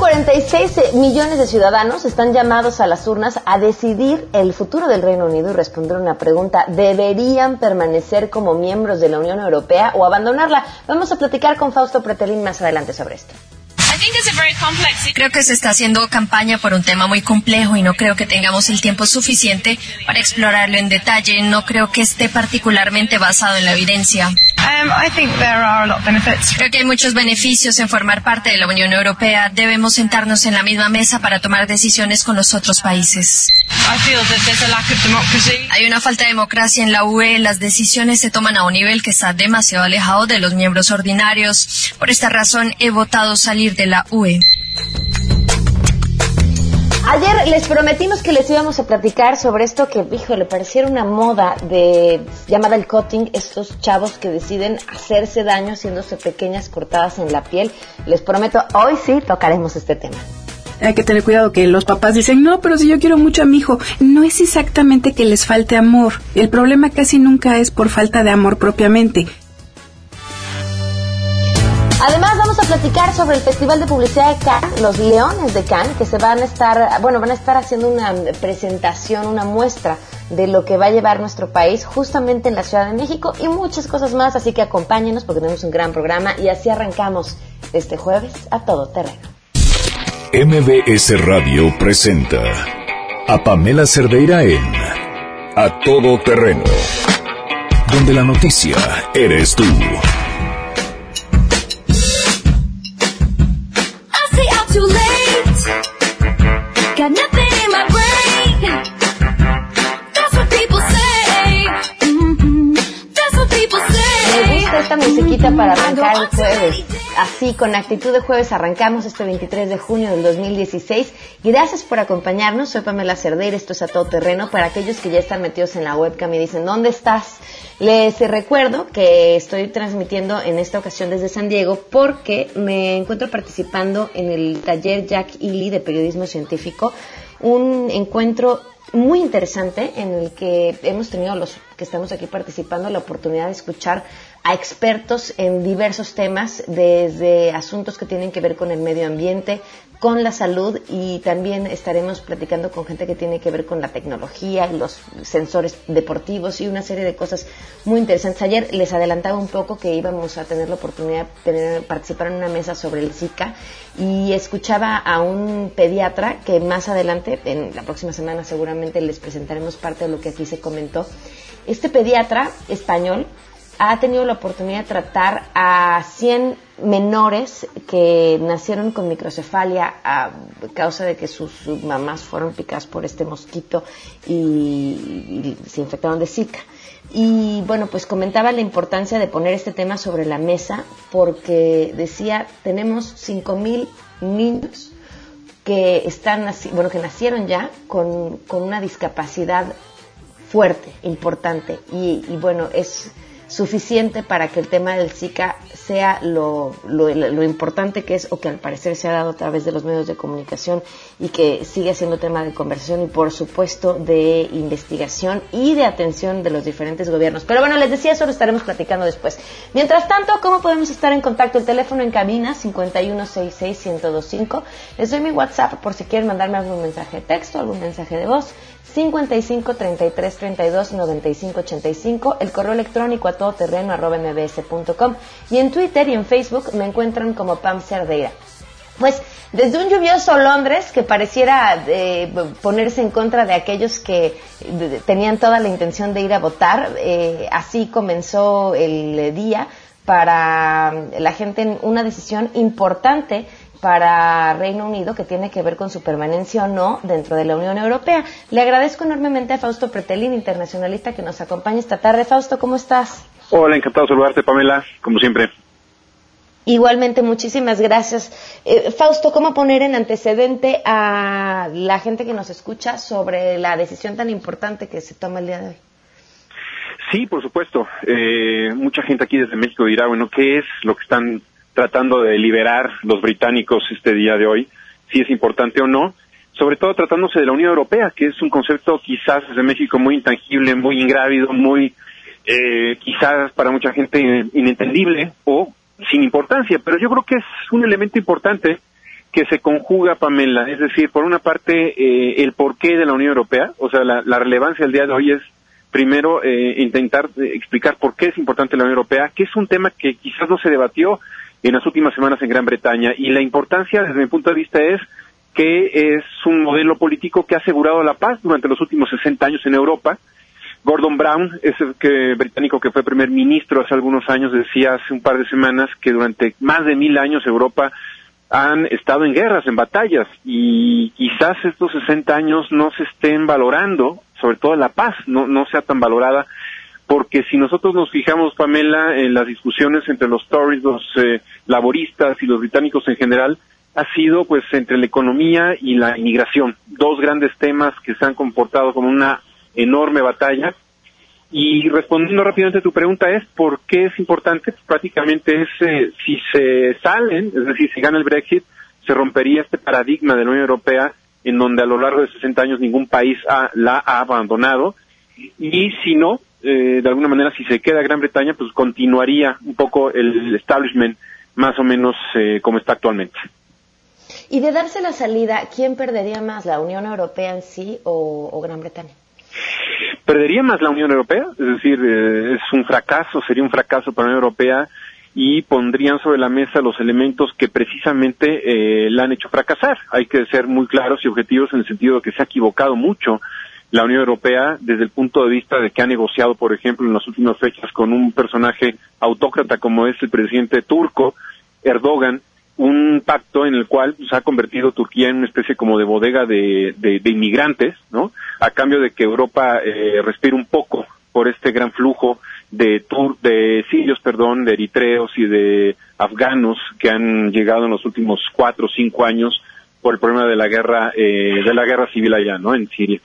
46 millones de ciudadanos están llamados a las urnas a decidir el futuro del Reino Unido y responder una pregunta. ¿Deberían permanecer como miembros de la Unión Europea o abandonarla? Vamos a platicar con Fausto Pretelín más adelante sobre esto. Creo que se está haciendo campaña por un tema muy complejo y no creo que tengamos el tiempo suficiente para explorarlo en detalle. No creo que esté particularmente basado en la evidencia. Um, creo que hay muchos beneficios en formar parte de la Unión Europea. Debemos sentarnos en la misma mesa para tomar decisiones con los otros países. Hay una falta de democracia en la UE. Las decisiones se toman a un nivel que está demasiado alejado de los miembros ordinarios. Por esta razón he votado salir de la UE. Ayer les prometimos que les íbamos a platicar sobre esto que, le pareciera una moda de llamada el cutting, estos chavos que deciden hacerse daño haciéndose pequeñas cortadas en la piel. Les prometo, hoy sí tocaremos este tema hay que tener cuidado que los papás dicen, no, pero si yo quiero mucho a mi hijo, no es exactamente que les falte amor. El problema casi nunca es por falta de amor propiamente. Además vamos a platicar sobre el Festival de Publicidad de Cannes, los Leones de Cannes, que se van a estar, bueno, van a estar haciendo una presentación, una muestra de lo que va a llevar nuestro país justamente en la Ciudad de México y muchas cosas más, así que acompáñenos porque tenemos un gran programa y así arrancamos este jueves a todo terreno. MBS Radio presenta a Pamela Cerdeira en A Todo Terreno, donde la noticia eres tú. Jueves. Así, con actitud de jueves, arrancamos este 23 de junio del 2016. Gracias por acompañarnos. Soy Pamela Cerdeira, esto es a todo terreno. Para aquellos que ya están metidos en la webcam y dicen, ¿dónde estás? Les recuerdo que estoy transmitiendo en esta ocasión desde San Diego porque me encuentro participando en el taller Jack Ely de periodismo científico, un encuentro muy interesante en el que hemos tenido los que estamos aquí participando la oportunidad de escuchar a expertos en diversos temas, desde asuntos que tienen que ver con el medio ambiente, con la salud y también estaremos platicando con gente que tiene que ver con la tecnología, los sensores deportivos y una serie de cosas muy interesantes. Ayer les adelantaba un poco que íbamos a tener la oportunidad de participar en una mesa sobre el Zika y escuchaba a un pediatra que más adelante, en la próxima semana seguramente les presentaremos parte de lo que aquí se comentó. Este pediatra español ha tenido la oportunidad de tratar a 100 menores que nacieron con microcefalia a causa de que sus, mamás fueron picadas por este mosquito y, se infectaron de Zika. Y bueno, pues comentaba la importancia de poner este tema sobre la mesa porque decía, tenemos 5.000 niños que están bueno, que nacieron ya con, con una discapacidad fuerte, importante y, y bueno, es suficiente para que el tema del Zika sea lo, lo, importante que es o que al parecer se ha dado a través de los medios de comunicación y que sigue siendo tema de conversación y por supuesto de investigación y de atención de los diferentes gobiernos. Pero bueno, les decía, eso lo estaremos platicando después. Mientras tanto, ¿cómo podemos estar en contacto? El teléfono en cabina 5166125. Les doy mi WhatsApp por si quieren mandarme algún mensaje de texto, algún mensaje de voz. 55 33 32 95 85, el correo electrónico a todoterreno arroba mbs.com y en Twitter y en Facebook me encuentran como Pam Cerdeira. Pues desde un lluvioso Londres que pareciera eh, ponerse en contra de aquellos que tenían toda la intención de ir a votar, eh, así comenzó el día para la gente en una decisión importante para Reino Unido que tiene que ver con su permanencia o no dentro de la Unión Europea. Le agradezco enormemente a Fausto Pretelín, internacionalista, que nos acompaña esta tarde. Fausto, ¿cómo estás? Hola, encantado de saludarte, Pamela, como siempre. Igualmente, muchísimas gracias. Eh, Fausto, ¿cómo poner en antecedente a la gente que nos escucha sobre la decisión tan importante que se toma el día de hoy? Sí, por supuesto. Eh, mucha gente aquí desde México dirá, bueno, ¿qué es lo que están tratando de liberar los británicos este día de hoy, si es importante o no, sobre todo tratándose de la Unión Europea, que es un concepto quizás desde México muy intangible, muy ingrávido, muy eh, quizás para mucha gente inentendible o sin importancia, pero yo creo que es un elemento importante que se conjuga, Pamela. Es decir, por una parte, eh, el porqué de la Unión Europea, o sea, la, relevancia del día de hoy es, primero, eh, intentar eh, explicar por qué es importante la Unión Europea, que es un tema que quizás no se debatió en las últimas semanas en Gran Bretaña. Y la importancia, desde mi punto de vista, es que es un modelo político que ha asegurado la paz durante los últimos 60 años en Europa. Gordon Brown, ese que, británico que fue primer ministro hace algunos años, decía hace un par de semanas que durante más de mil años Europa han estado en guerras, en batallas, y quizás estos 60 años no se estén valorando, sobre todo la paz, no, no sea tan valorada, porque si nosotros nos fijamos, Pamela, en las discusiones entre los Tories, los eh, laboristas y los británicos en general, ha sido pues entre la economía y la inmigración, dos grandes temas que se han comportado como una enorme batalla. Y respondiendo rápidamente a tu pregunta es por qué es importante, prácticamente es eh, si se salen, es decir, si gana el Brexit, se rompería este paradigma de la Unión Europea en donde a lo largo de 60 años ningún país la ha abandonado. Y si no, eh, de alguna manera si se queda Gran Bretaña, pues continuaría un poco el establishment más o menos eh, como está actualmente. Y de darse la salida, ¿quién perdería más, la Unión Europea en sí o Gran Bretaña? perdería más la Unión Europea, es decir, eh, es un fracaso, sería un fracaso para la Unión Europea y pondrían sobre la mesa los elementos que precisamente eh, la han hecho fracasar. Hay que ser muy claros y objetivos en el sentido de que se ha equivocado mucho la Unión Europea desde el punto de vista de que ha negociado, por ejemplo, en las últimas fechas con un personaje autócrata como es el presidente turco, Erdogan, un pacto en el cual se ha convertido Turquía en una especie como de bodega de, inmigrantes, ¿no? A cambio de que Europa eh, respire un poco por este gran flujo de tur de sirios, perdón, de eritreos y de afganos que han llegado en los últimos cuatro o cinco años por el problema de la guerra eh, de la guerra civil allá, ¿no? En Siria.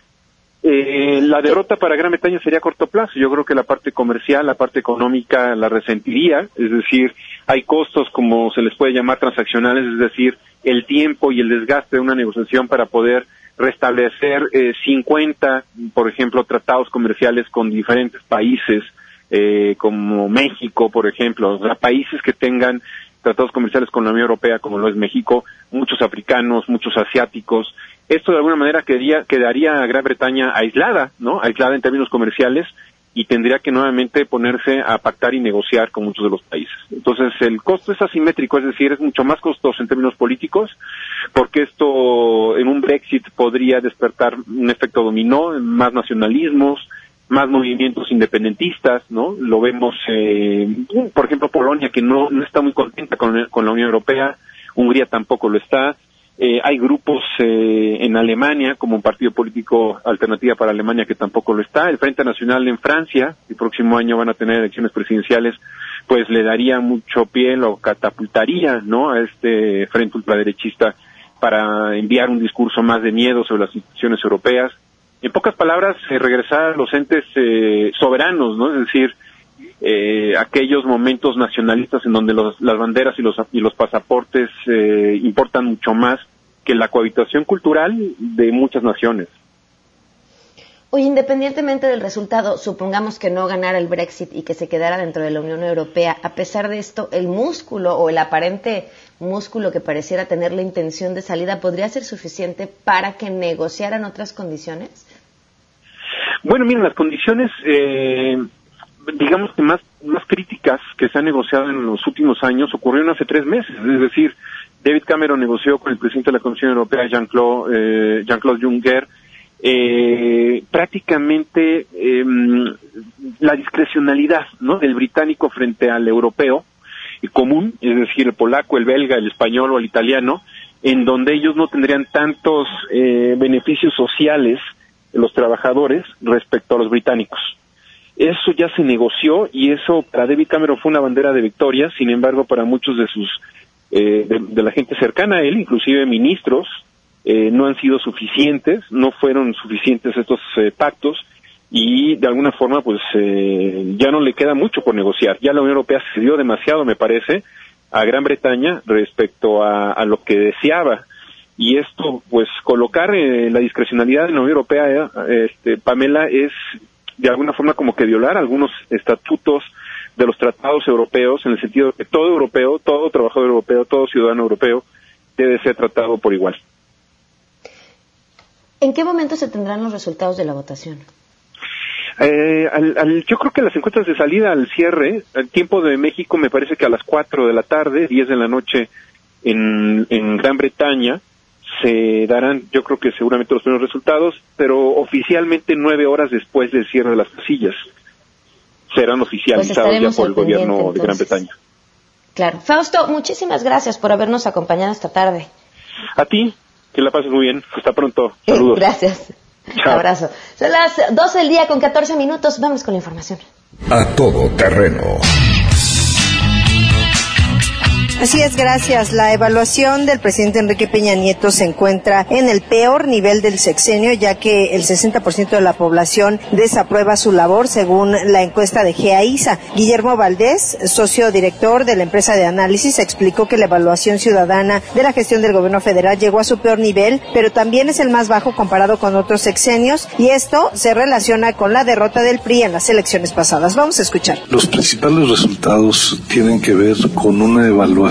Eh, la derrota para Gran Bretaña sería a corto plazo. Yo creo que la parte comercial, la parte económica la resentiría, es decir, hay costos como se les puede llamar transaccionales, es decir, el tiempo y el desgaste de una negociación para poder restablecer eh, 50, por ejemplo, tratados comerciales con diferentes países, eh, como México, por ejemplo, países que tengan tratados comerciales con la Unión Europea, como lo es México, muchos africanos, muchos asiáticos, esto de alguna manera quedaría, quedaría a Gran Bretaña aislada, ¿no? Aislada en términos comerciales y tendría que nuevamente ponerse a pactar y negociar con muchos de los países. Entonces, el costo es asimétrico, es decir, es mucho más costoso en términos políticos, porque esto en un Brexit podría despertar un efecto dominó, más nacionalismos, más movimientos independentistas, ¿no? Lo vemos, eh, por ejemplo, Polonia, que no, no está muy contenta con, con la Unión Europea, Hungría tampoco lo está, eh, hay grupos eh, en Alemania, como un partido político alternativa para Alemania que tampoco lo está. El Frente Nacional en Francia, el próximo año van a tener elecciones presidenciales, pues le daría mucho pie, lo catapultaría, ¿no? A este frente ultraderechista para enviar un discurso más de miedo sobre las instituciones europeas. En pocas palabras, eh, regresar a los entes soberanos, ¿no? Es decir, eh, aquellos momentos nacionalistas en donde las banderas y los, y los pasaportes eh, importan mucho más que la cohabitación cultural de muchas naciones. Oye, independientemente del resultado, supongamos que no ganara el Brexit y que se quedara dentro de la Unión Europea, a pesar de esto, el músculo o el aparente músculo que pareciera tener la intención de salida podría ser suficiente para que negociaran otras condiciones? Bueno, miren, las condiciones eh, digamos que más, más críticas que se han negociado en los últimos años ocurrieron hace tres meses. Es decir, David Cameron negoció con el presidente de la Comisión Europea, Jean-Claude eh, Jean Juncker, eh, prácticamente em, la discrecionalidad ¿no? del británico frente al europeo común, es decir, el polaco, el belga, el español o el italiano, en donde ellos no tendrían tantos eh, beneficios sociales los trabajadores respecto a los británicos. Eso ya se negoció y eso para David Cameron fue una bandera de victoria, sin embargo para muchos de sus, eh, de, la gente cercana a él, inclusive ministros, eh, no han sido suficientes, no fueron suficientes estos eh, pactos y de alguna forma pues ya no le queda mucho por negociar. Ya la Unión Europea cedió demasiado, me parece, a Gran Bretaña respecto a, a lo que deseaba y esto pues colocar la discrecionalidad en la Unión Europea este, Pamela es de alguna forma como que violar algunos estatutos de los tratados europeos en el sentido de que todo europeo, todo trabajador europeo, todo ciudadano europeo debe ser tratado por igual. ¿En qué momento se tendrán los resultados de la votación? Eh, yo creo que las encuestas de salida al cierre, el tiempo de México me parece que a las 4 de la tarde, 10 de la noche en, en Gran Bretaña, se darán, yo creo que seguramente los primeros resultados, pero oficialmente nueve horas después del cierre de las casillas serán oficializados pues ya por el gobierno de Gran Bretaña. Claro. Fausto, muchísimas gracias por habernos acompañado esta tarde. A ti, que la pases muy bien. Hasta pronto. Saludos. gracias. Abrazo. Son las 12 del día con 14 minutos. Vamos con la información. A todo terreno. Así es, gracias. La evaluación del presidente Enrique Peña Nieto se encuentra en el peor nivel del sexenio, ya que el 60% de la población desaprueba su labor, según la encuesta de GEAISA. Guillermo Valdés, socio director de la empresa de análisis, explicó que la evaluación ciudadana de la gestión del gobierno federal llegó a su peor nivel, pero también es el más bajo comparado con otros sexenios, y esto se relaciona con la derrota del PRI en las elecciones pasadas. Vamos a escuchar. Los principales resultados tienen que ver con una evaluación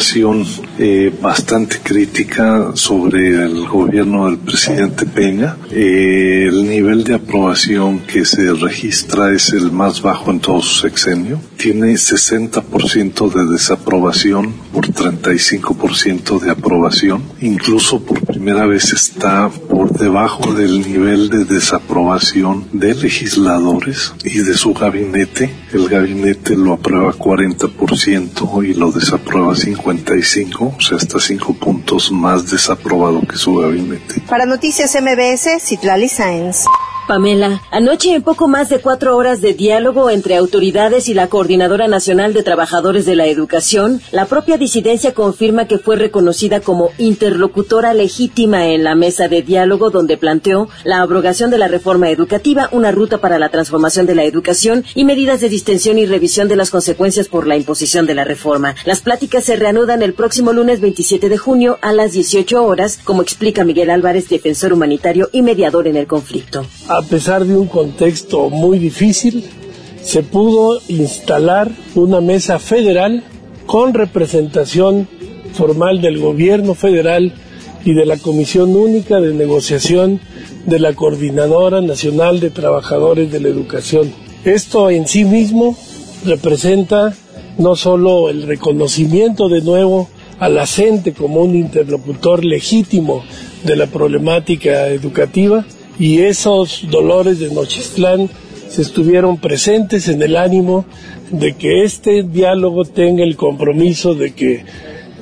eh, bastante crítica sobre el gobierno del presidente Peña. Eh, el nivel de aprobación que se registra es el más bajo en todo su sexenio. Tiene 60% de desaprobación por 35% de aprobación. Incluso por primera vez está por debajo del nivel de desaprobación de legisladores y de su gabinete. El gabinete lo aprueba 40% y lo desaprueba 50%. 55, o sea, hasta 5 puntos más desaprobado que su gabinete. Para Noticias MBS, Citlali Sáenz. Pamela, anoche en poco más de cuatro horas de diálogo entre autoridades y la Coordinadora Nacional de Trabajadores de la Educación, la propia disidencia confirma que fue reconocida como interlocutora legítima en la mesa de diálogo donde planteó la abrogación de la reforma educativa, una ruta para la transformación de la educación y medidas de distensión y revisión de las consecuencias por la imposición de la reforma. Las pláticas se reanudan el próximo lunes 27 de junio a las 18 horas, como explica Miguel Álvarez, defensor humanitario y mediador en el conflicto a pesar de un contexto muy difícil, se pudo instalar una mesa federal con representación formal del gobierno federal y de la Comisión Única de Negociación de la Coordinadora Nacional de Trabajadores de la Educación. Esto en sí mismo representa no solo el reconocimiento de nuevo a la gente como un interlocutor legítimo de la problemática educativa, y esos dolores de Nochistlán se estuvieron presentes en el ánimo de que este diálogo tenga el compromiso de que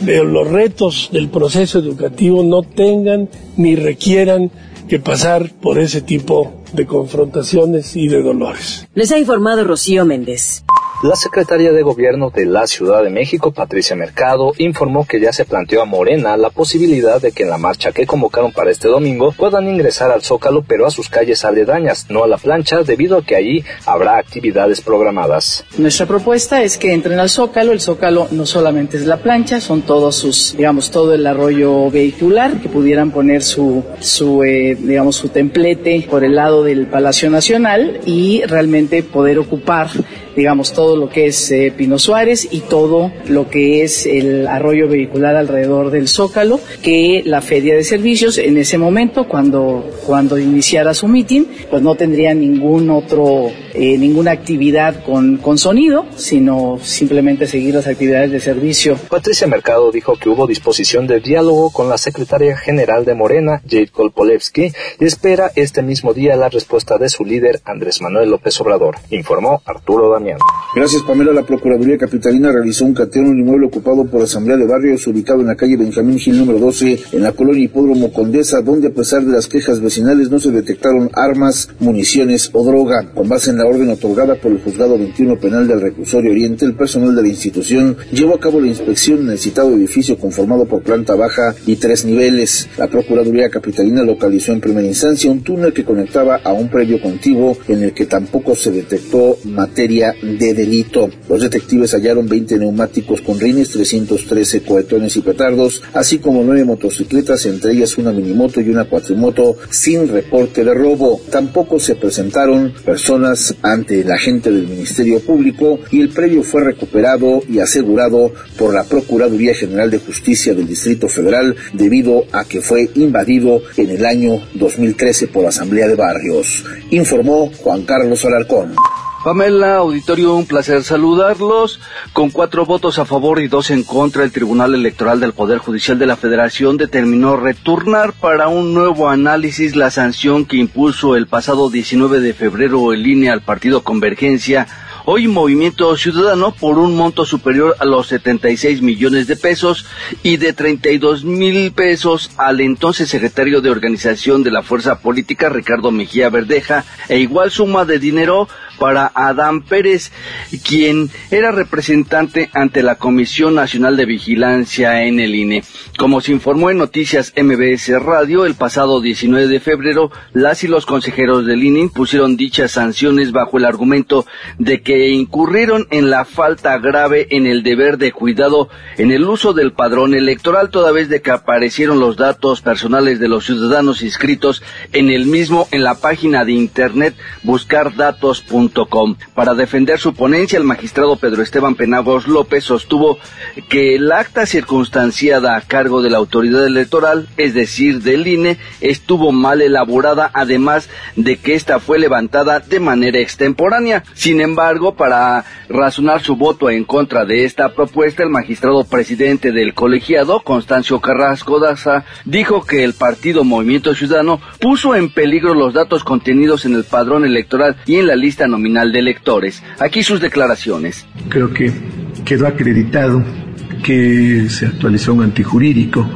los retos del proceso educativo no tengan ni requieran que pasar por ese tipo de confrontaciones y de dolores. Les ha informado Rocío Méndez. La secretaria de Gobierno de la Ciudad de México, Patricia Mercado, informó que ya se planteó a Morena la posibilidad de que en la marcha que convocaron para este domingo puedan ingresar al Zócalo, pero a sus calles aledañas, no a la plancha, debido a que allí habrá actividades programadas. Nuestra propuesta es que entren al Zócalo. El Zócalo no solamente es la plancha, son todos sus, digamos, todo el arroyo vehicular, que pudieran poner su, su eh, digamos, su templete por el lado del Palacio Nacional y realmente poder ocupar digamos, todo lo que es eh, Pino Suárez y todo lo que es el arroyo vehicular alrededor del Zócalo, que la Feria de Servicios en ese momento, cuando, cuando iniciara su meeting, pues no tendría ningún otro, eh, ninguna actividad con, con sonido, sino simplemente seguir las actividades de servicio. Patricia Mercado dijo que hubo disposición de diálogo con la secretaria general de Morena, Jade Kolpolevsky, y espera este mismo día la respuesta de su líder, Andrés Manuel López Obrador, informó Arturo Daniel. Gracias, Pamela. La Procuraduría Capitalina realizó un cateo en un inmueble ocupado por Asamblea de Barrios, ubicado en la calle Benjamín Gil número 12, en la colonia Hipódromo Condesa, donde a pesar de las quejas vecinales no se detectaron armas, municiones o droga. Con base en la orden otorgada por el Juzgado 21 Penal del Reclusorio Oriente, el personal de la institución llevó a cabo la inspección en el citado edificio conformado por planta baja y tres niveles. La Procuraduría Capitalina localizó en primera instancia un túnel que conectaba a un predio contiguo en el que tampoco se detectó materia de delito. Los detectives hallaron 20 neumáticos con rines, 313 cohetones y petardos, así como nueve motocicletas, entre ellas una minimoto y una cuatrimoto, sin reporte de robo. Tampoco se presentaron personas ante el agente del Ministerio Público y el predio fue recuperado y asegurado por la Procuraduría General de Justicia del Distrito Federal debido a que fue invadido en el año 2013 por Asamblea de Barrios, informó Juan Carlos Alarcón. Pamela, auditorio, un placer saludarlos. Con cuatro votos a favor y dos en contra, el Tribunal Electoral del Poder Judicial de la Federación determinó retornar para un nuevo análisis la sanción que impuso el pasado 19 de febrero en línea al Partido Convergencia hoy Movimiento Ciudadano por un monto superior a los 76 millones de pesos y de 32 mil pesos al entonces secretario de organización de la fuerza política Ricardo Mejía Verdeja e igual suma de dinero para Adán Pérez, quien era representante ante la Comisión Nacional de Vigilancia en el INE. Como se informó en Noticias MBS Radio, el pasado 19 de febrero, las y los consejeros del INE pusieron dichas sanciones bajo el argumento de que incurrieron en la falta grave en el deber de cuidado en el uso del padrón electoral, toda vez de que aparecieron los datos personales de los ciudadanos inscritos en el mismo en la página de internet para defender su ponencia, el magistrado Pedro Esteban Penagos López sostuvo que el acta circunstanciada a cargo de la autoridad electoral, es decir, del INE, estuvo mal elaborada, además de que ésta fue levantada de manera extemporánea. Sin embargo, para razonar su voto en contra de esta propuesta, el magistrado presidente del colegiado, Constancio Carrasco Daza, dijo que el partido Movimiento Ciudadano puso en peligro los datos contenidos en el padrón electoral y en la lista nominal de electores. Aquí sus declaraciones. Creo que quedó acreditado que se actualizó un antijurídico.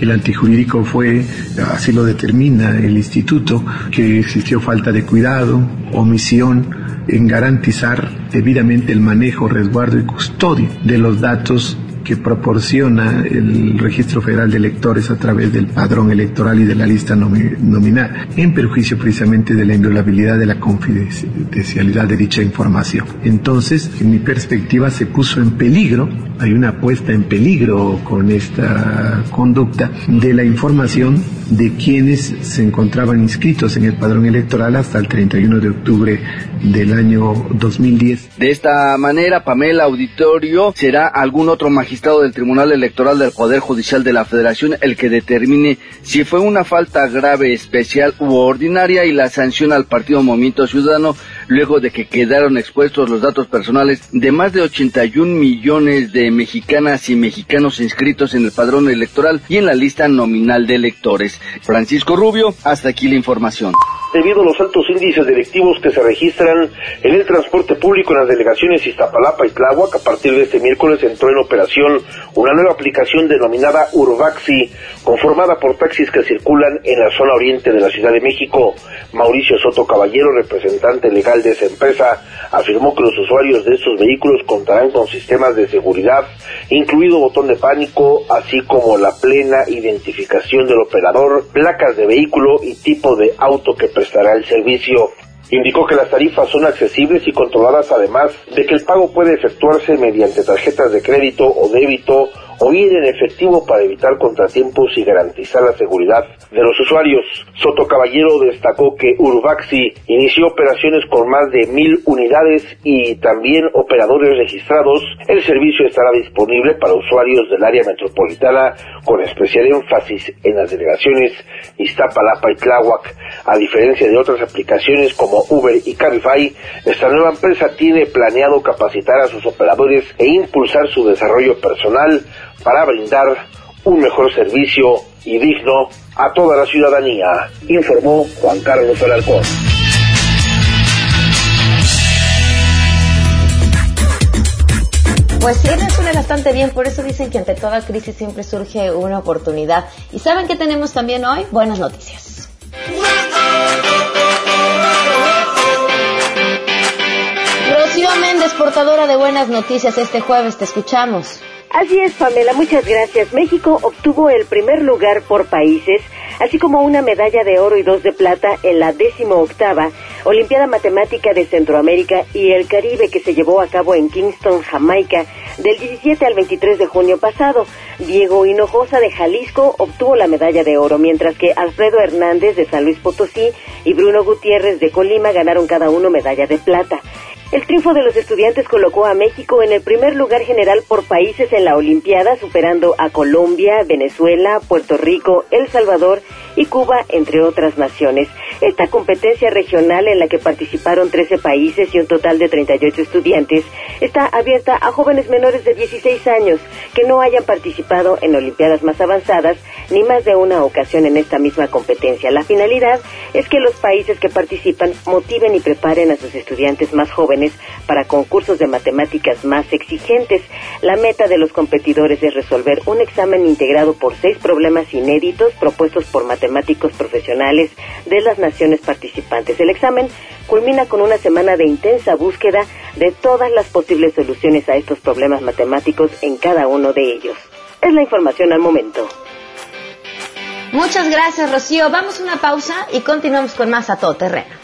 El antijurídico fue, así lo determina el instituto, que existió falta de cuidado, omisión en garantizar debidamente el manejo, resguardo y custodia de los datos que proporciona el Registro Federal de Electores a través del padrón electoral y de la lista nominal, en perjuicio precisamente de la inviolabilidad de la confidencialidad de dicha información. Entonces, en mi perspectiva, se puso en peligro, hay una puesta en peligro con esta conducta de la información de quienes se encontraban inscritos en el padrón electoral hasta el 31 de octubre del año 2010. De esta manera, Pamela Auditorio será algún otro magistrado del Tribunal Electoral del Poder Judicial de la Federación el que determine si fue una falta grave, especial u ordinaria y la sanción al Partido Movimiento Ciudadano luego de que quedaron expuestos los datos personales de más de 81 millones de mexicanas y mexicanos inscritos en el padrón electoral y en la lista nominal de electores. Francisco Rubio, hasta aquí la información. Debido a los altos índices directivos que se registran en el transporte público en las delegaciones Iztapalapa y Tláhuac, a partir de este miércoles entró en operación una nueva aplicación denominada Urbaxi, conformada por taxis que circulan en la zona oriente de la Ciudad de México. Mauricio Soto Caballero, representante legal de esa empresa, afirmó que los usuarios de estos vehículos contarán con sistemas de seguridad, incluido botón de pánico, así como la plena identificación del operador, placas de vehículo y tipo de auto que el servicio. Indicó que las tarifas son accesibles y controladas además de que el pago puede efectuarse mediante tarjetas de crédito o débito o bien en efectivo para evitar contratiempos y garantizar la seguridad de los usuarios. Soto Caballero destacó que Urbaxi inició operaciones con más de mil unidades y también operadores registrados. El servicio estará disponible para usuarios del área metropolitana con especial énfasis en las delegaciones Iztapalapa y Tláhuac. A diferencia de otras aplicaciones como Uber y Cabify, esta nueva empresa tiene planeado capacitar a sus operadores e impulsar su desarrollo personal para brindar un mejor servicio y digno a toda la ciudadanía, informó Juan Carlos Alarcón. Pues sí, resuena bastante bien, por eso dicen que ante toda crisis siempre surge una oportunidad. ¿Y saben qué tenemos también hoy? Buenas noticias. Rocío Méndez, portadora de buenas noticias, este jueves te escuchamos. Así es, Pamela, muchas gracias. México obtuvo el primer lugar por países, así como una medalla de oro y dos de plata en la décimo octava Olimpiada Matemática de Centroamérica y el Caribe que se llevó a cabo en Kingston, Jamaica, del 17 al 23 de junio pasado. Diego Hinojosa de Jalisco obtuvo la medalla de oro, mientras que Alfredo Hernández de San Luis Potosí y Bruno Gutiérrez de Colima ganaron cada uno medalla de plata. El triunfo de los estudiantes colocó a México en el primer lugar general por países en la Olimpiada, superando a Colombia, Venezuela, Puerto Rico, El Salvador y Cuba, entre otras naciones. Esta competencia regional en la que participaron 13 países y un total de 38 estudiantes está abierta a jóvenes menores de 16 años que no hayan participado en Olimpiadas más avanzadas ni más de una ocasión en esta misma competencia. La finalidad es que los países que participan motiven y preparen a sus estudiantes más jóvenes para concursos de matemáticas más exigentes. La meta de los competidores es resolver un examen integrado por seis problemas inéditos propuestos por matemáticos profesionales de las naciones participantes. El examen culmina con una semana de intensa búsqueda de todas las posibles soluciones a estos problemas matemáticos en cada uno de ellos. Es la información al momento. Muchas gracias, Rocío. Vamos a una pausa y continuamos con más a todo terreno.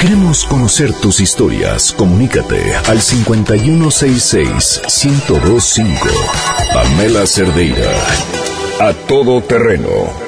Queremos conocer tus historias. Comunícate al 5166-1025. Pamela Cerdeira. A todo terreno.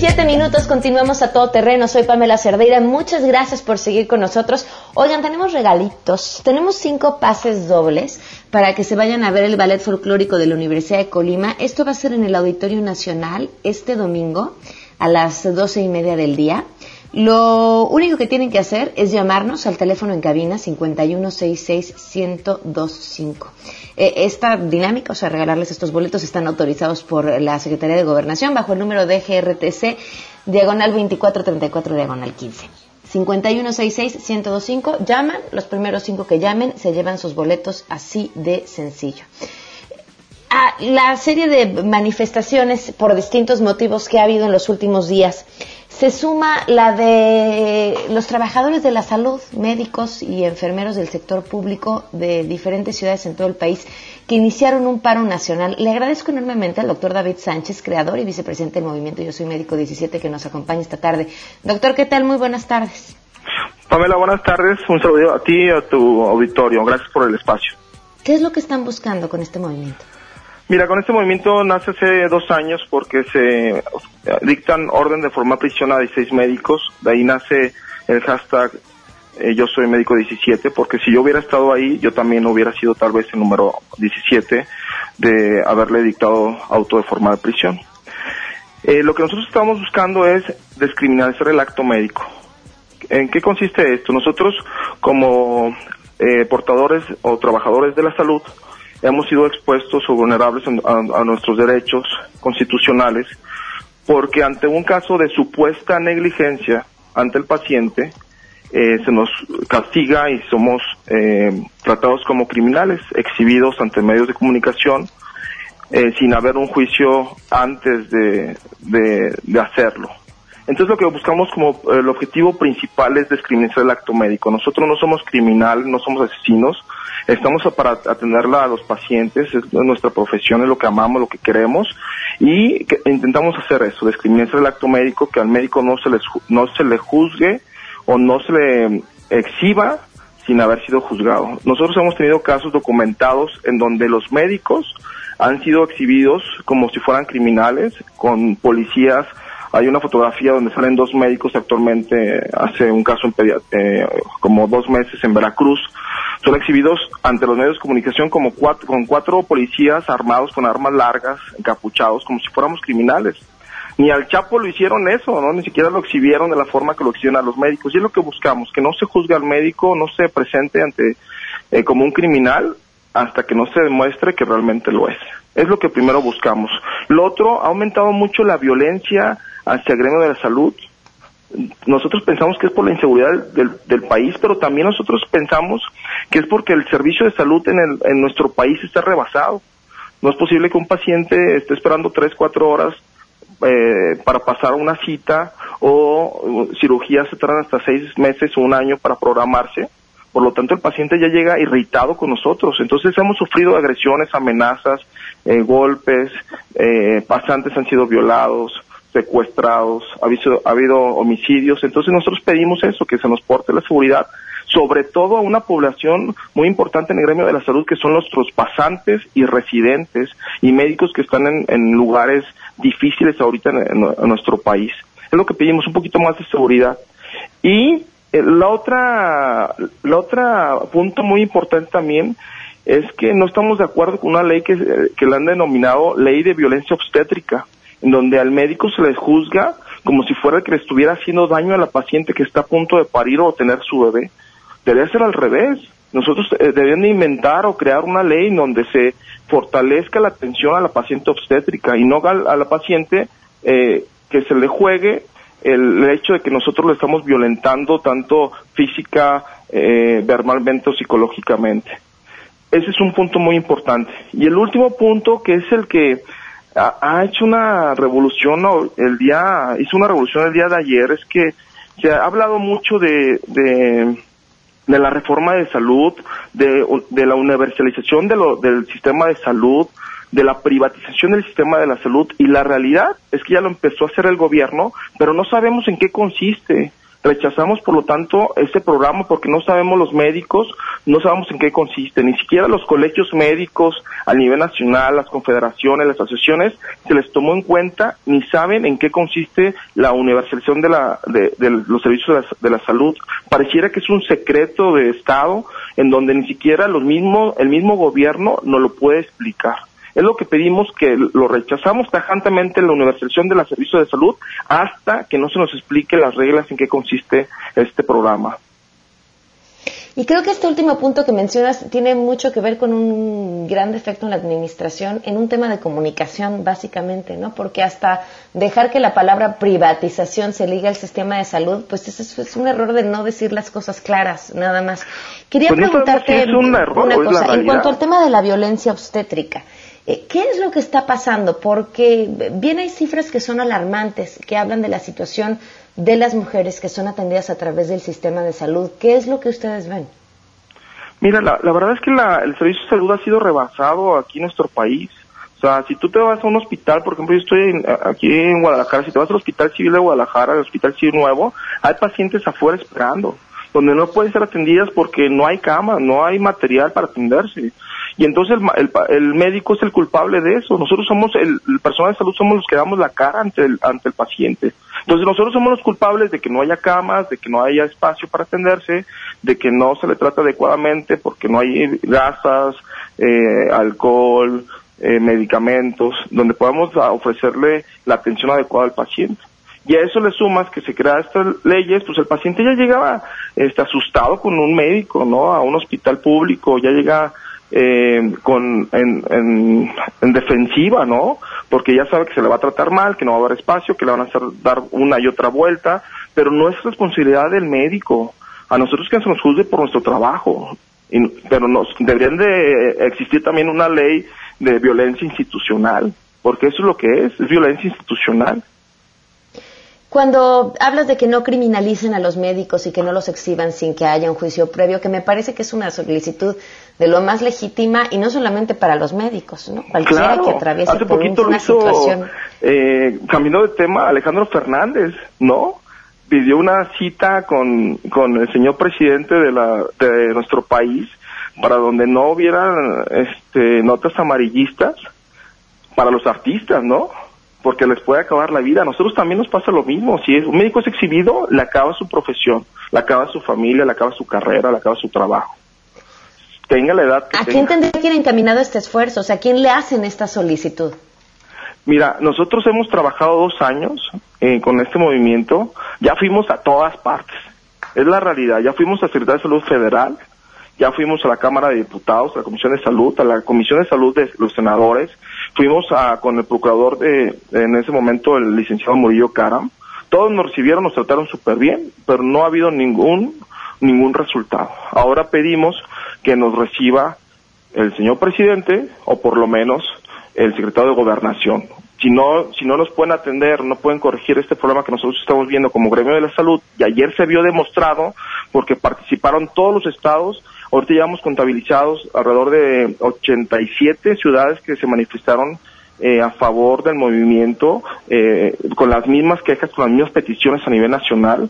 27 minutos, continuamos a todo terreno. Soy Pamela Cerdeira. Muchas gracias por seguir con nosotros. Oigan, tenemos regalitos. Tenemos cinco pases dobles para que se vayan a ver el ballet folclórico de la Universidad de Colima. Esto va a ser en el Auditorio Nacional este domingo a las doce y media del día. Lo único que tienen que hacer es llamarnos al teléfono en cabina 5166-1025. Eh, esta dinámica, o sea, regalarles estos boletos, están autorizados por la Secretaría de Gobernación bajo el número de GRTC, diagonal 2434, diagonal 15. 5166-1025, llaman, los primeros cinco que llamen se llevan sus boletos así de sencillo. Ah, la serie de manifestaciones por distintos motivos que ha habido en los últimos días se suma la de los trabajadores de la salud, médicos y enfermeros del sector público de diferentes ciudades en todo el país que iniciaron un paro nacional. Le agradezco enormemente al doctor David Sánchez, creador y vicepresidente del movimiento Yo Soy Médico 17, que nos acompaña esta tarde. Doctor, ¿qué tal? Muy buenas tardes. Pamela, buenas tardes. Un saludo a ti y a tu auditorio. Gracias por el espacio. ¿Qué es lo que están buscando con este movimiento? Mira, con este movimiento nace hace dos años porque se dictan orden de formar prisión a 16 médicos. De ahí nace el hashtag eh, Yo soy médico 17, porque si yo hubiera estado ahí, yo también hubiera sido tal vez el número 17 de haberle dictado auto de formar prisión. Eh, lo que nosotros estamos buscando es descriminalizar el acto médico. ¿En qué consiste esto? Nosotros, como eh, portadores o trabajadores de la salud, hemos sido expuestos o vulnerables a, nuestros derechos constitucionales porque ante un caso de supuesta negligencia ante el paciente eh, se nos castiga y somos eh, tratados como criminales, exhibidos ante medios de comunicación eh, sin haber un juicio antes de, de hacerlo. Entonces lo que buscamos como el objetivo principal es discriminar el acto médico. Nosotros no somos criminales, no somos asesinos, estamos para atenderla a los pacientes, es nuestra profesión, es lo que amamos, lo que queremos y intentamos hacer eso, discriminar el acto médico, que al médico no se, les, no se le juzgue o no se le exhiba sin haber sido juzgado. Nosotros hemos tenido casos documentados en donde los médicos han sido exhibidos como si fueran criminales, con policías hay una fotografía donde salen dos médicos actualmente, hace un caso en eh, como dos meses en Veracruz. Son exhibidos ante los medios de comunicación como cuatro, con cuatro policías armados con armas largas, encapuchados, como si fuéramos criminales. Ni al Chapo lo hicieron eso, ¿no? Ni siquiera lo exhibieron de la forma que lo exhiben a los médicos. Y es lo que buscamos, que no se juzgue al médico, no se presente ante eh, como un criminal hasta que no se demuestre que realmente lo es. Es lo que primero buscamos. Lo otro, ha aumentado mucho la violencia hacia el gremio de la salud. nosotros pensamos que es por la inseguridad del, del, país, pero también nosotros pensamos que es porque el servicio de salud en, el, en nuestro país está rebasado. No es posible que un paciente esté esperando tres, cuatro horas eh, para pasar una cita o cirugías se tardan hasta seis meses o un año para programarse. Por lo tanto, el paciente ya llega irritado con nosotros. Entonces, hemos sufrido agresiones, amenazas, eh, golpes, eh, pasantes han sido violados, secuestrados, ha habido, ha habido homicidios. Entonces nosotros pedimos eso, que se nos porte la seguridad, sobre todo a una población muy importante en el gremio de la salud, que son nuestros pasantes y residentes y médicos que están en, lugares difíciles ahorita en, nuestro país. Es lo que pedimos, un poquito más de seguridad. Y eh, la otra, la otra punto muy importante también es que no estamos de acuerdo con una ley que, que la han denominado ley de violencia obstétrica en donde al médico se le juzga como si fuera que le estuviera haciendo daño a la paciente que está a punto de parir o tener su bebé. Debe ser al revés. Nosotros eh, inventar o crear una ley en donde se fortalezca la atención a la paciente obstétrica y no a, la paciente eh, que se le juegue el, hecho de que nosotros lo estamos violentando tanto física, eh, verbalmente o psicológicamente. Ese es un punto muy importante. Y el último punto, que es el que ha, hecho una revolución el día, hizo una revolución el día de ayer, es que se ha hablado mucho de, de, la reforma de salud, de, de la universalización de del sistema de salud, de la privatización del sistema de la salud y la realidad es que ya lo empezó a hacer el gobierno, pero no sabemos en qué consiste. Rechazamos, por lo tanto, este programa porque no sabemos los médicos, no sabemos en qué consiste, ni siquiera los colegios médicos a nivel nacional, las confederaciones, las asociaciones, se les tomó en cuenta ni saben en qué consiste la universalización de, la, de, los servicios de la, de la, salud. Pareciera que es un secreto de Estado en donde ni siquiera los mismos, el mismo gobierno no lo puede explicar. Es lo que pedimos que lo rechazamos tajantemente en la universalización de los servicios de salud hasta que no se nos explique las reglas en qué consiste este programa. Y creo que este último punto que mencionas tiene mucho que ver con un gran defecto en la administración, en un tema de comunicación, básicamente, ¿no? Porque hasta dejar que la palabra privatización se liga al sistema de salud, pues eso es un error de no decir las cosas claras, nada más. Quería pues preguntarte una cosa. En cuanto al tema de la violencia obstétrica, ¿Qué es lo que está pasando? Porque bien hay cifras que son alarmantes, que hablan de la situación de las mujeres que son atendidas a través del sistema de salud. ¿Qué es lo que ustedes ven? Mira, la, verdad es que el servicio de salud ha sido rebasado aquí en nuestro país. O sea, si tú te vas a un hospital, por ejemplo, yo estoy aquí en Guadalajara, si te vas al Hospital Civil de Guadalajara, al Hospital Civil Nuevo, hay pacientes afuera esperando, donde no pueden ser atendidas porque no hay cama, no hay material para atenderse y entonces el, el, médico es el culpable de eso. Nosotros somos, el, personal de salud somos los que damos la cara ante el, ante el paciente. Entonces nosotros somos los culpables de que no haya camas, de que no haya espacio para atenderse, de que no se le trata adecuadamente porque no hay gasas, eh, alcohol, eh, medicamentos, donde podamos ofrecerle la atención adecuada al paciente. Y a eso le sumas que se crean estas leyes, pues el paciente ya llegaba este, asustado con un médico, ¿no? A un hospital público, ya llega eh, con, en, en, defensiva, ¿no? Porque ya sabe que se le va a tratar mal, que no va a haber espacio, que le van a hacer dar una y otra vuelta, pero no es responsabilidad del médico. A nosotros que se nos juzgue por nuestro trabajo. pero nos deberían de existir también una ley de violencia institucional, porque eso es lo que es, es violencia institucional. Cuando hablas de que no criminalicen a los médicos y que no los exhiban sin que haya un juicio previo, que me parece que es una solicitud de lo más legítima y no solamente para los médicos, ¿no? Cualquiera que atraviese Hace poquito una situación. Eh, cambió de tema Alejandro Fernández, ¿no? Pidió una cita con, con el señor presidente de, la, de nuestro país para donde no hubiera este, notas amarillistas para los artistas, ¿no? porque les puede acabar la vida. A nosotros también nos pasa lo mismo. Si un médico es exhibido, le acaba su profesión, le acaba su familia, le acaba su carrera, le acaba su trabajo. Tenga la edad que ¿A quién tendría que ir encaminado este esfuerzo? O sea, ¿a quién le hacen esta solicitud? Mira, nosotros hemos trabajado dos años eh, con este movimiento. Ya fuimos a todas partes. Es la realidad. Ya fuimos a Secretaría de Salud Federal, ya fuimos a la Cámara de Diputados, a la Comisión de Salud, a la Comisión de Salud de los senadores, fuimos a, con el procurador de, en ese momento, el licenciado Murillo Caram, Todos nos recibieron, nos trataron súper bien, pero no ha habido ningún, ningún resultado. Ahora pedimos que nos reciba el señor presidente o por lo menos el secretario de Gobernación. Si no, si no nos pueden atender, no pueden corregir este problema que nosotros estamos viendo como gremio de la salud, y ayer se vio demostrado porque participaron todos los estados, ahorita llevamos contabilizados alrededor de 87 ciudades que se manifestaron eh, a favor del movimiento, eh, con las mismas quejas, con las mismas peticiones a nivel nacional.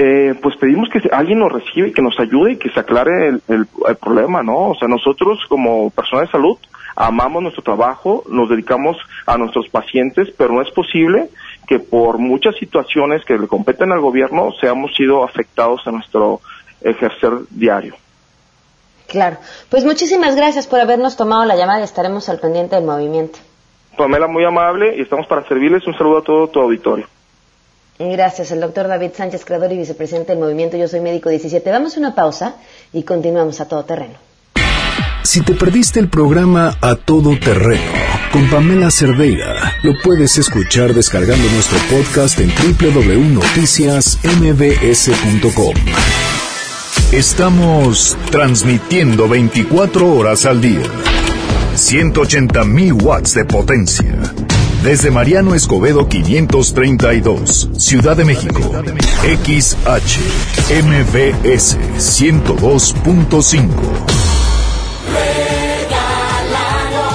Eh, pues pedimos que alguien nos reciba y que nos ayude y que se aclare el, el, el problema, ¿no? O sea, nosotros como personas de salud amamos nuestro trabajo, nos dedicamos a nuestros pacientes, pero no es posible que por muchas situaciones que le competen al gobierno seamos sido afectados en nuestro ejercer diario. Claro. Pues muchísimas gracias por habernos tomado la llamada y estaremos al pendiente del movimiento. Pamela, muy amable y estamos para servirles. Un saludo a todo tu auditorio. Gracias, el doctor David Sánchez, creador y vicepresidente del movimiento Yo Soy Médico 17. Damos una pausa y continuamos a todo terreno. Si te perdiste el programa A Todo Terreno con Pamela Cerdeira, lo puedes escuchar descargando nuestro podcast en www.noticiasmbs.com. Estamos transmitiendo 24 horas al día. 180.000 watts de potencia. Desde Mariano Escobedo 532, Ciudad de México. XH MBS 102.5.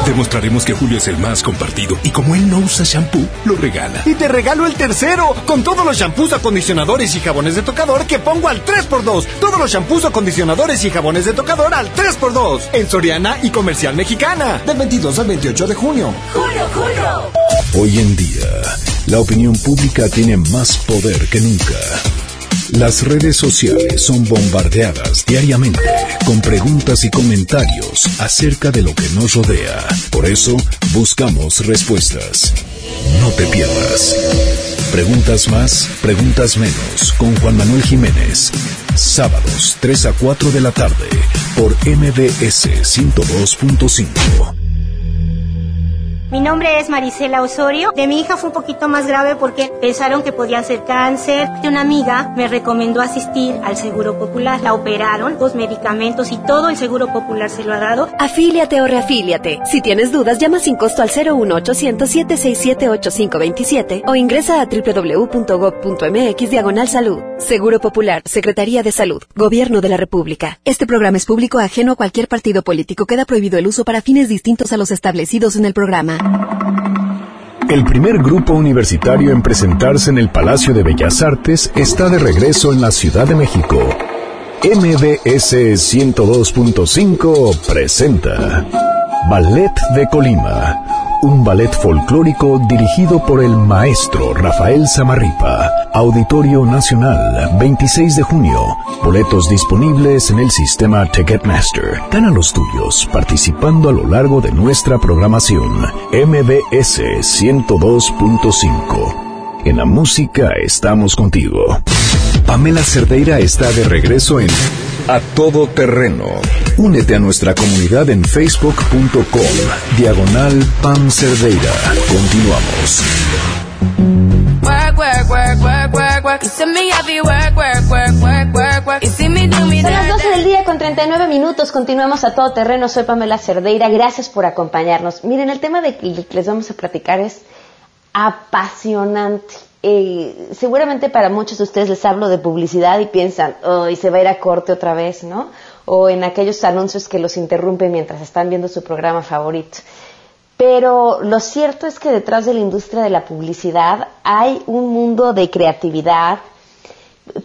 Demostraremos que Julio es el más compartido y como él no usa shampoo, lo regala. Y te regalo el tercero, con todos los shampoos, acondicionadores y jabones de tocador que pongo al 3x2. Todos los shampoos, acondicionadores y jabones de tocador al 3x2. En Soriana y Comercial Mexicana. Del 22 al 28 de junio. Julio, Julio. Hoy en día, la opinión pública tiene más poder que nunca. Las redes sociales son bombardeadas diariamente con preguntas y comentarios acerca de lo que nos rodea. Por eso, buscamos respuestas. No te pierdas. Preguntas más, preguntas menos con Juan Manuel Jiménez. Sábados 3 a 4 de la tarde por MBS 102.5. Mi nombre es Marisela Osorio. De mi hija fue un poquito más grave porque pensaron que podía ser cáncer. Una amiga me recomendó asistir al Seguro Popular. La operaron, los medicamentos y todo el Seguro Popular se lo ha dado. Afíliate o reafíliate. Si tienes dudas, llama sin costo al 01800 767 8527 o ingresa a www.gov.mx diagonal salud. Seguro Popular, Secretaría de Salud, Gobierno de la República. Este programa es público ajeno a cualquier partido político. Queda prohibido el uso para fines distintos a los establecidos en el programa. El primer grupo universitario en presentarse en el Palacio de Bellas Artes está de regreso en la Ciudad de México. MBS 102.5 presenta Ballet de Colima, un ballet folclórico dirigido por el maestro Rafael Samarripa. Auditorio Nacional, 26 de junio. Boletos disponibles en el sistema Ticketmaster. Gana los tuyos participando a lo largo de nuestra programación. MBS 102.5. En la música estamos contigo. Pamela Cerdeira está de regreso en A Todo Terreno. Únete a nuestra comunidad en facebook.com. Diagonal Pam Cerdeira. Continuamos. Son las 12 del día con 39 minutos. Continuamos a todo terreno. Soy Pamela Cerdeira. Gracias por acompañarnos. Miren, el tema de que les vamos a platicar es apasionante. Eh, seguramente para muchos de ustedes les hablo de publicidad y piensan, oh, y se va a ir a corte otra vez, ¿no? O en aquellos anuncios que los interrumpen mientras están viendo su programa favorito. Pero lo cierto es que detrás de la industria de la publicidad hay un mundo de creatividad,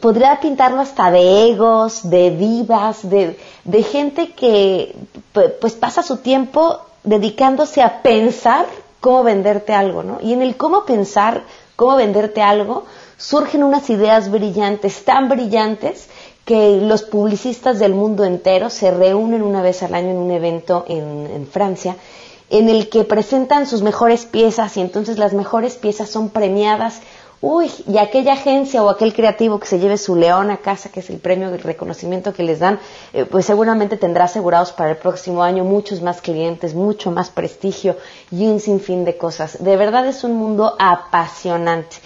podría pintarlo hasta de egos, de divas, de, de gente que pues pasa su tiempo dedicándose a pensar cómo venderte algo, ¿no? Y en el cómo pensar, cómo venderte algo, surgen unas ideas brillantes, tan brillantes, que los publicistas del mundo entero se reúnen una vez al año en un evento en, en Francia, en el que presentan sus mejores piezas y entonces las mejores piezas son premiadas. Uy, y aquella agencia o aquel creativo que se lleve su león a casa, que es el premio de reconocimiento que les dan, eh, pues seguramente tendrá asegurados para el próximo año muchos más clientes, mucho más prestigio y un sinfín de cosas. De verdad es un mundo apasionante.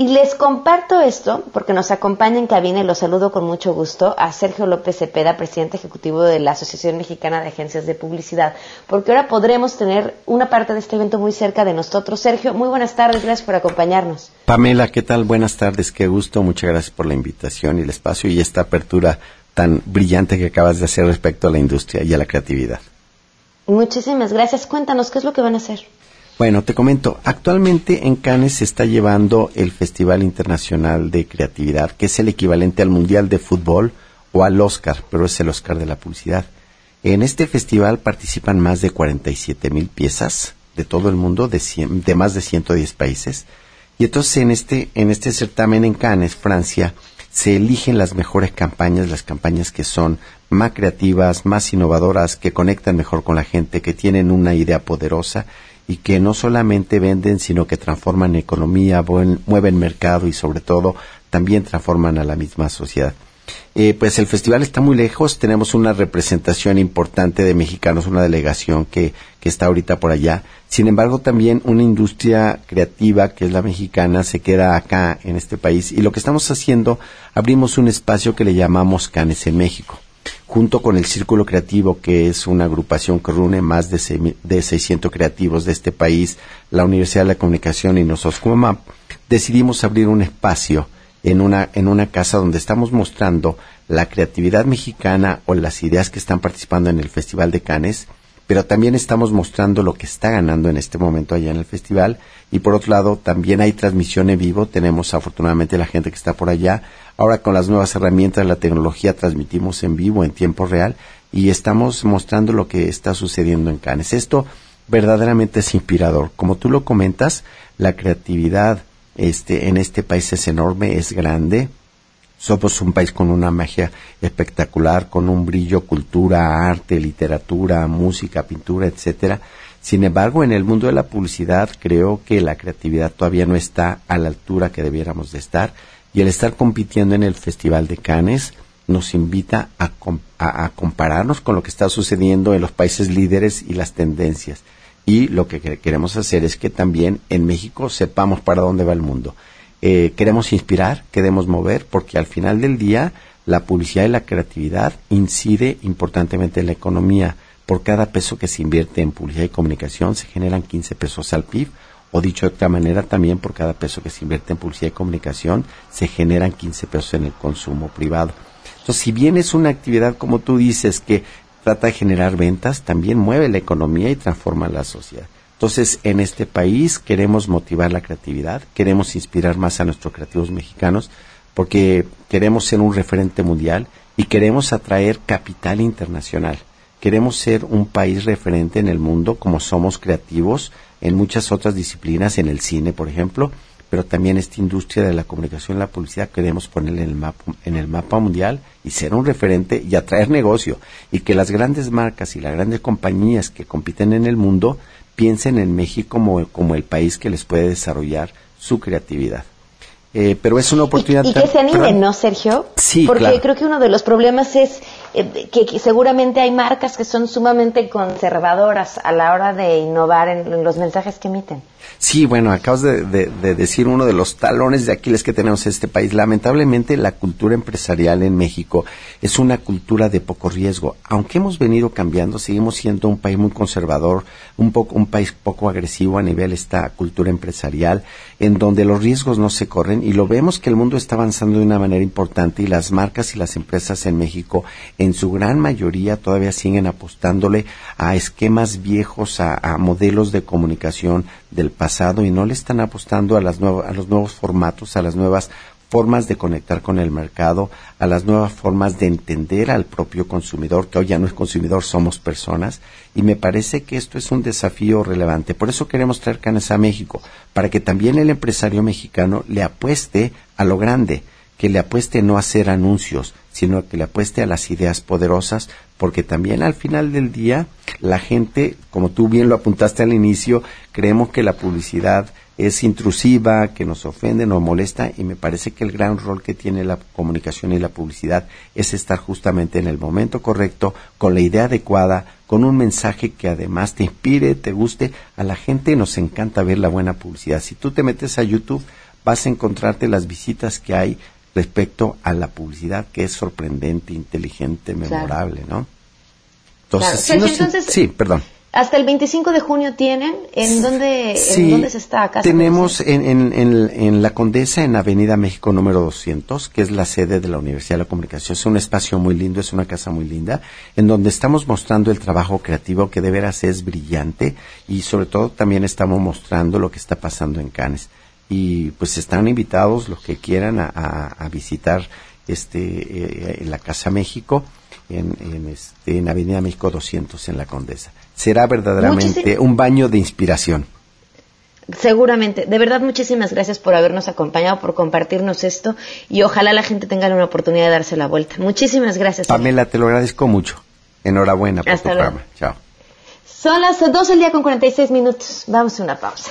Y les comparto esto porque nos acompaña en cabina y lo saludo con mucho gusto a Sergio López Cepeda, presidente ejecutivo de la Asociación Mexicana de Agencias de Publicidad, porque ahora podremos tener una parte de este evento muy cerca de nosotros. Sergio, muy buenas tardes, gracias por acompañarnos. Pamela, ¿qué tal? Buenas tardes, qué gusto, muchas gracias por la invitación y el espacio y esta apertura tan brillante que acabas de hacer respecto a la industria y a la creatividad. Muchísimas gracias. Cuéntanos, ¿qué es lo que van a hacer? Bueno, te comento, actualmente en Cannes se está llevando el Festival Internacional de Creatividad, que es el equivalente al Mundial de Fútbol o al Oscar, pero es el Oscar de la publicidad. En este festival participan más de 47 mil piezas de todo el mundo, de, de más de 110 países. Y entonces en este, en este certamen en Cannes, Francia, se eligen las mejores campañas, las campañas que son más creativas, más innovadoras, que conectan mejor con la gente, que tienen una idea poderosa y que no solamente venden, sino que transforman economía, mueven mercado y sobre todo también transforman a la misma sociedad. Eh, pues el festival está muy lejos, tenemos una representación importante de mexicanos, una delegación que, que está ahorita por allá. Sin embargo, también una industria creativa, que es la mexicana, se queda acá en este país. Y lo que estamos haciendo, abrimos un espacio que le llamamos Canes en México junto con el Círculo Creativo, que es una agrupación que reúne más de, de 600 creativos de este país, la Universidad de la Comunicación y nosotros como MAP, decidimos abrir un espacio en una, en una casa donde estamos mostrando la creatividad mexicana o las ideas que están participando en el Festival de Cannes, pero también estamos mostrando lo que está ganando en este momento allá en el festival y por otro lado también hay transmisión en vivo, tenemos afortunadamente la gente que está por allá, ahora con las nuevas herramientas la tecnología transmitimos en vivo en tiempo real y estamos mostrando lo que está sucediendo en Cannes. Esto verdaderamente es inspirador. Como tú lo comentas, la creatividad este, en este país es enorme, es grande, somos un país con una magia espectacular, con un brillo, cultura, arte, literatura, música, pintura, etcétera. Sin embargo, en el mundo de la publicidad creo que la creatividad todavía no está a la altura que debiéramos de estar y el estar compitiendo en el Festival de Cannes nos invita a, a, compararnos con lo que está sucediendo en los países líderes y las tendencias. Y lo que queremos hacer es que también en México sepamos para dónde va el mundo. Eh, queremos inspirar, queremos mover, porque al final del día la publicidad y la creatividad incide importantemente en la economía. Por cada peso que se invierte en publicidad y comunicación se generan 15 pesos al PIB, o dicho de otra manera, también por cada peso que se invierte en publicidad y comunicación se generan 15 pesos en el consumo privado. Entonces, si bien es una actividad, como tú dices, que trata de generar ventas, también mueve la economía y transforma la sociedad. Entonces, en este país queremos motivar la creatividad, queremos inspirar más a nuestros creativos mexicanos, porque queremos ser un referente mundial y queremos atraer capital internacional. Queremos ser un país referente en el mundo como somos creativos en muchas otras disciplinas, en el cine, por ejemplo, pero también esta industria de la comunicación la publicidad queremos ponerla en el, mapa, en el mapa mundial y ser un referente y atraer negocio y que las grandes marcas y las grandes compañías que compiten en el mundo piensen en México como, como el país que les puede desarrollar su creatividad. Eh, pero es una oportunidad. Y, que se animen, ¿no, Sergio? Sí, Porque creo que uno de los problemas es eh, que, seguramente hay marcas que son sumamente conservadoras a la hora de innovar en los mensajes que emiten. Sí, bueno, acabas de, decir uno de los talones de Aquiles que tenemos en este país. Lamentablemente, la cultura empresarial en México es una cultura de poco riesgo. Aunque hemos venido cambiando, seguimos siendo un país muy conservador, un, poco, un país poco agresivo a nivel esta cultura empresarial, en donde los riesgos no se corren y lo vemos que el mundo está avanzando de una manera importante y las marcas y las empresas en México, en su gran mayoría, todavía siguen apostándole a esquemas viejos, a modelos de comunicación del pasado y no le están apostando a, las a los nuevos formatos, a las nuevas formas de conectar con el mercado, a las nuevas formas de entender al propio consumidor, que hoy ya no es consumidor, somos personas, y me parece que esto es un desafío relevante. Por eso queremos traer Canes a México, para que también el empresario mexicano le apueste a lo grande, que le apueste no a hacer anuncios, sino que le apueste a las ideas poderosas, porque también al final del día la gente, como tú bien lo apuntaste al inicio, creemos que la publicidad es intrusiva, que nos ofende, nos molesta y me parece que el gran rol que tiene la comunicación y la publicidad es estar justamente en el momento correcto, con la idea adecuada, con un mensaje que además te inspire, te guste. A la gente nos encanta ver la buena publicidad. Si tú te metes a YouTube, vas a encontrarte las visitas que hay respecto a la publicidad que es sorprendente, inteligente, memorable, ¿no? Entonces, sí, perdón. Hasta el 25 de junio tienen, ¿en dónde, ¿en dónde se está acá? Tenemos en, en, en, en, La Condesa, en Avenida México número 200, que es la sede de la Universidad de la Comunicación. Es un espacio muy lindo, es una casa muy linda, en donde estamos mostrando el trabajo creativo que de veras es brillante y sobre todo también estamos mostrando lo que está pasando en Cannes. Y pues están invitados los que quieran a, a, visitar este eh, la Casa México en, en, este, en Avenida México 200 en La Condesa será verdaderamente un baño de inspiración. Seguramente. De verdad, muchísimas gracias por habernos acompañado, por compartirnos esto y ojalá la gente tenga una oportunidad de darse la vuelta. Muchísimas gracias. Pamela, te lo agradezco mucho. Enhorabuena por tu programa. Chao. Son las 12 del día con 46 minutos. Vamos a una pausa.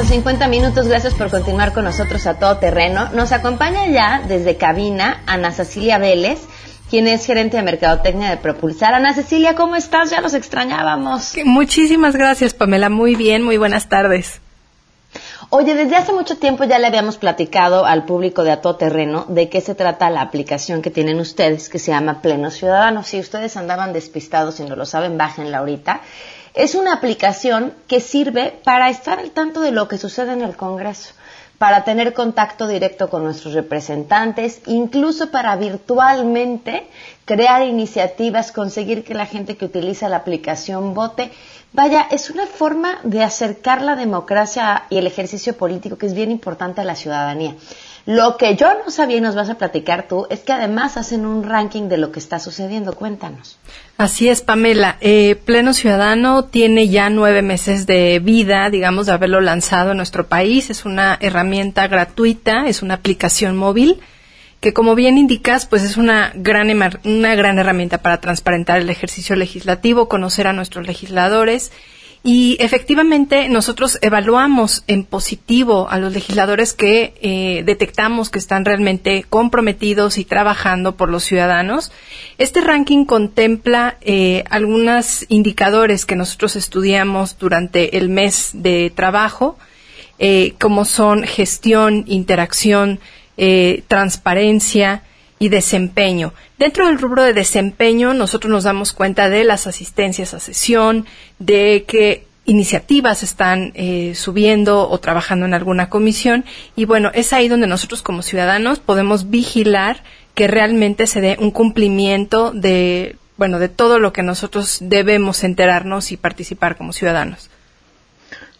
Con 50 minutos. Gracias por continuar con nosotros a todo terreno. Nos acompaña ya desde cabina Ana Cecilia Vélez, quien es gerente de Mercadotecnia de Propulsar. Ana Cecilia, ¿cómo estás? Ya los extrañábamos. Muchísimas gracias, Pamela. Muy bien, muy buenas tardes. Oye, desde hace mucho tiempo ya le habíamos platicado al público de A Todo Terreno de qué se trata la aplicación que tienen ustedes, que se llama Pleno Ciudadano. Si ustedes andaban despistados y no lo saben, bájenla ahorita. Es una aplicación que sirve para estar al tanto de lo que sucede en el Congreso, para tener contacto directo con nuestros representantes, incluso para virtualmente crear iniciativas, conseguir que la gente que utiliza la aplicación vote. Vaya, es una forma de acercar la democracia y el ejercicio político que es bien importante a la ciudadanía. Lo que yo no sabía y nos vas a platicar tú es que además hacen un ranking de lo que está sucediendo. Cuéntanos. Así es, Pamela. Eh, Pleno Ciudadano tiene ya nueve meses de vida, digamos, de haberlo lanzado en nuestro país. Es una herramienta gratuita, es una aplicación móvil que, como bien indicas, pues es una gran, una gran herramienta para transparentar el ejercicio legislativo, conocer a nuestros legisladores y efectivamente nosotros evaluamos en positivo a los legisladores que eh, detectamos que están realmente comprometidos y trabajando por los ciudadanos. Este ranking contempla eh, algunos indicadores que nosotros estudiamos durante el mes de trabajo, eh, como son gestión, interacción, transparencia, y desempeño. Dentro del rubro de desempeño, nosotros nos damos cuenta de las asistencias a sesión, de qué iniciativas están eh, subiendo o trabajando en alguna comisión y bueno, es ahí donde nosotros como ciudadanos podemos vigilar que realmente se dé un cumplimiento de bueno, de todo lo que nosotros debemos enterarnos y participar como ciudadanos.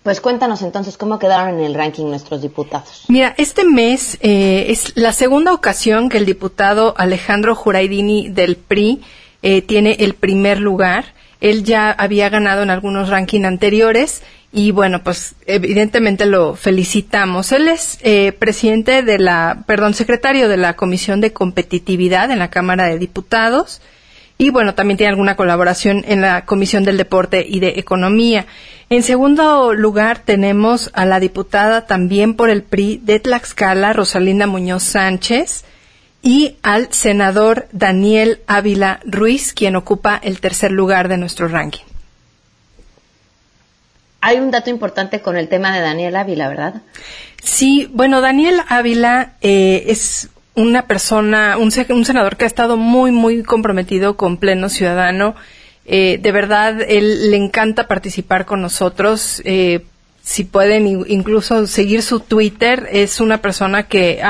Pues cuéntanos entonces cómo quedaron en el ranking nuestros diputados. Mira, este mes eh, es la segunda ocasión que el diputado Alejandro Juraidini del PRI eh, tiene el primer lugar. Él ya había ganado en algunos rankings anteriores y bueno, pues evidentemente lo felicitamos. Él es eh, presidente de la, perdón, secretario de la Comisión de Competitividad en la Cámara de Diputados y bueno, también tiene alguna colaboración en la Comisión del Deporte y de Economía. En segundo lugar tenemos a la diputada también por el PRI de Tlaxcala, Rosalinda Muñoz Sánchez, y al senador Daniel Ávila Ruiz, quien ocupa el tercer lugar de nuestro ranking. Hay un dato importante con el tema de Daniel Ávila, ¿verdad? Sí, bueno, Daniel Ávila eh, es una persona, un, senador que ha estado muy, muy comprometido con Pleno Ciudadano. Eh, de verdad, él le encanta participar con nosotros. Eh, si pueden incluso seguir su Twitter, es una persona que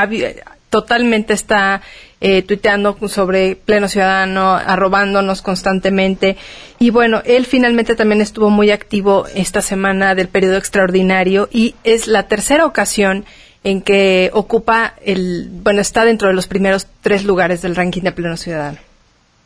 totalmente está eh, tuiteando sobre Pleno Ciudadano, arrobándonos constantemente. Y bueno, él finalmente también estuvo muy activo esta semana del periodo extraordinario y es la tercera ocasión en que ocupa el, bueno, está dentro de los primeros tres lugares del ranking de pleno ciudadano.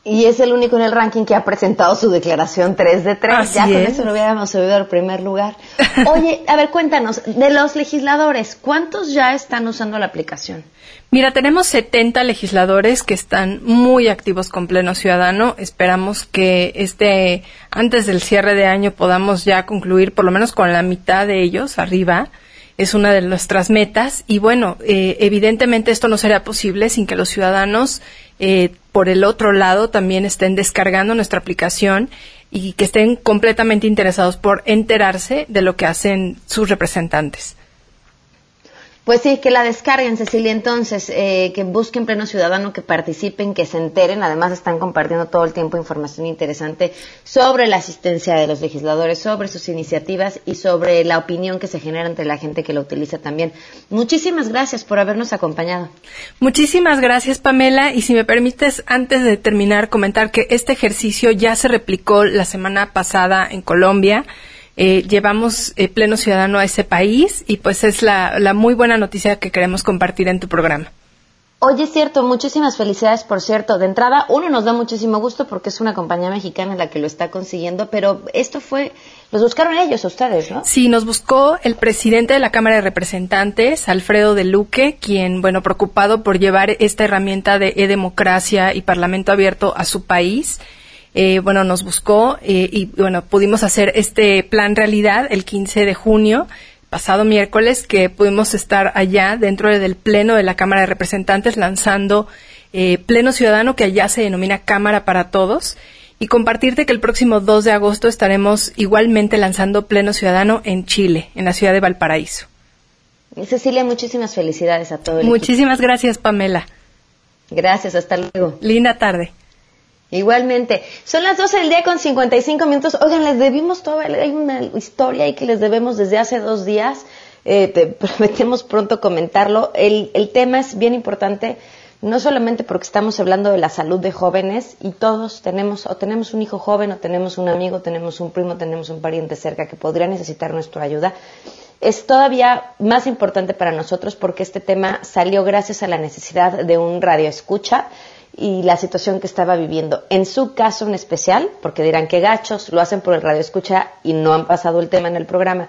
Y es el único en el ranking que ha presentado su declaración 3 de 3. ya con eso lo hubiéramos subido al primer lugar. Oye, a ver, cuéntanos, de los legisladores, ¿cuántos ya están usando la aplicación? Mira, tenemos 70 legisladores que están muy activos con Pleno Ciudadano. Esperamos que este, antes del cierre de año podamos ya concluir por lo menos con la mitad de ellos arriba es una de nuestras metas y bueno, eh, evidentemente esto no sería posible sin que los ciudadanos eh, por el otro lado también estén descargando nuestra aplicación y que estén completamente interesados por enterarse de lo que hacen sus representantes. Pues sí, que la descarguen, Cecilia, entonces, eh, que busquen pleno ciudadano, que participen, que se enteren. Además, están compartiendo todo el tiempo información interesante sobre la asistencia de los legisladores, sobre sus iniciativas y sobre la opinión que se genera entre la gente que lo utiliza también. Muchísimas gracias por habernos acompañado. Muchísimas gracias, Pamela. Y si me permites, antes de terminar, comentar que este ejercicio ya se replicó la semana pasada en Colombia. Eh, llevamos eh, pleno ciudadano a ese país y pues es la, la muy buena noticia que queremos compartir en tu programa. Oye, es cierto, muchísimas felicidades, por cierto. De entrada, uno nos da muchísimo gusto porque es una compañía mexicana la que lo está consiguiendo, pero esto fue, los buscaron ellos, ustedes, ¿no? Sí, nos buscó el presidente de la Cámara de Representantes, Alfredo de Luque, quien, bueno, preocupado por llevar esta herramienta de e-democracia y parlamento abierto a su país. Eh, bueno, nos buscó eh, y bueno, pudimos hacer este plan realidad el 15 de junio pasado miércoles que pudimos estar allá dentro del pleno de la Cámara de Representantes lanzando eh, Pleno Ciudadano que allá se denomina Cámara para Todos y compartirte que el próximo 2 de agosto estaremos igualmente lanzando Pleno Ciudadano en Chile, en la ciudad de Valparaíso. Cecilia, muchísimas felicidades a todos. Muchísimas gracias, Pamela. Gracias, hasta luego. Linda tarde. Igualmente. Son las 12 del día con 55 minutos. Oigan, les debimos todo. Hay una historia ahí que les debemos desde hace dos días. Eh, te prometemos pronto comentarlo. El, el tema es bien importante, no solamente porque estamos hablando de la salud de jóvenes y todos tenemos, o tenemos un hijo joven, o tenemos un amigo, tenemos un primo, tenemos un pariente cerca que podría necesitar nuestra ayuda. Es todavía más importante para nosotros porque este tema salió gracias a la necesidad de un radio escucha y la situación que estaba viviendo. En su caso en especial, porque dirán que gachos, lo hacen por el radio escucha y no han pasado el tema en el programa.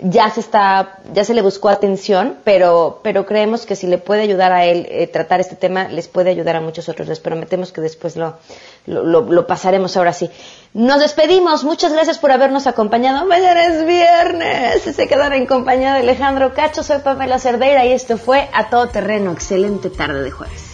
Ya se está, ya se le buscó atención, pero, pero creemos que si le puede ayudar a él eh, tratar este tema, les puede ayudar a muchos otros. Les prometemos que después lo, lo, lo, pasaremos ahora sí. Nos despedimos. Muchas gracias por habernos acompañado. Mañana es viernes. Se quedan en compañía de Alejandro Cacho. Soy Pamela Cerdeira y esto fue A Todo Terreno. Excelente tarde de jueves.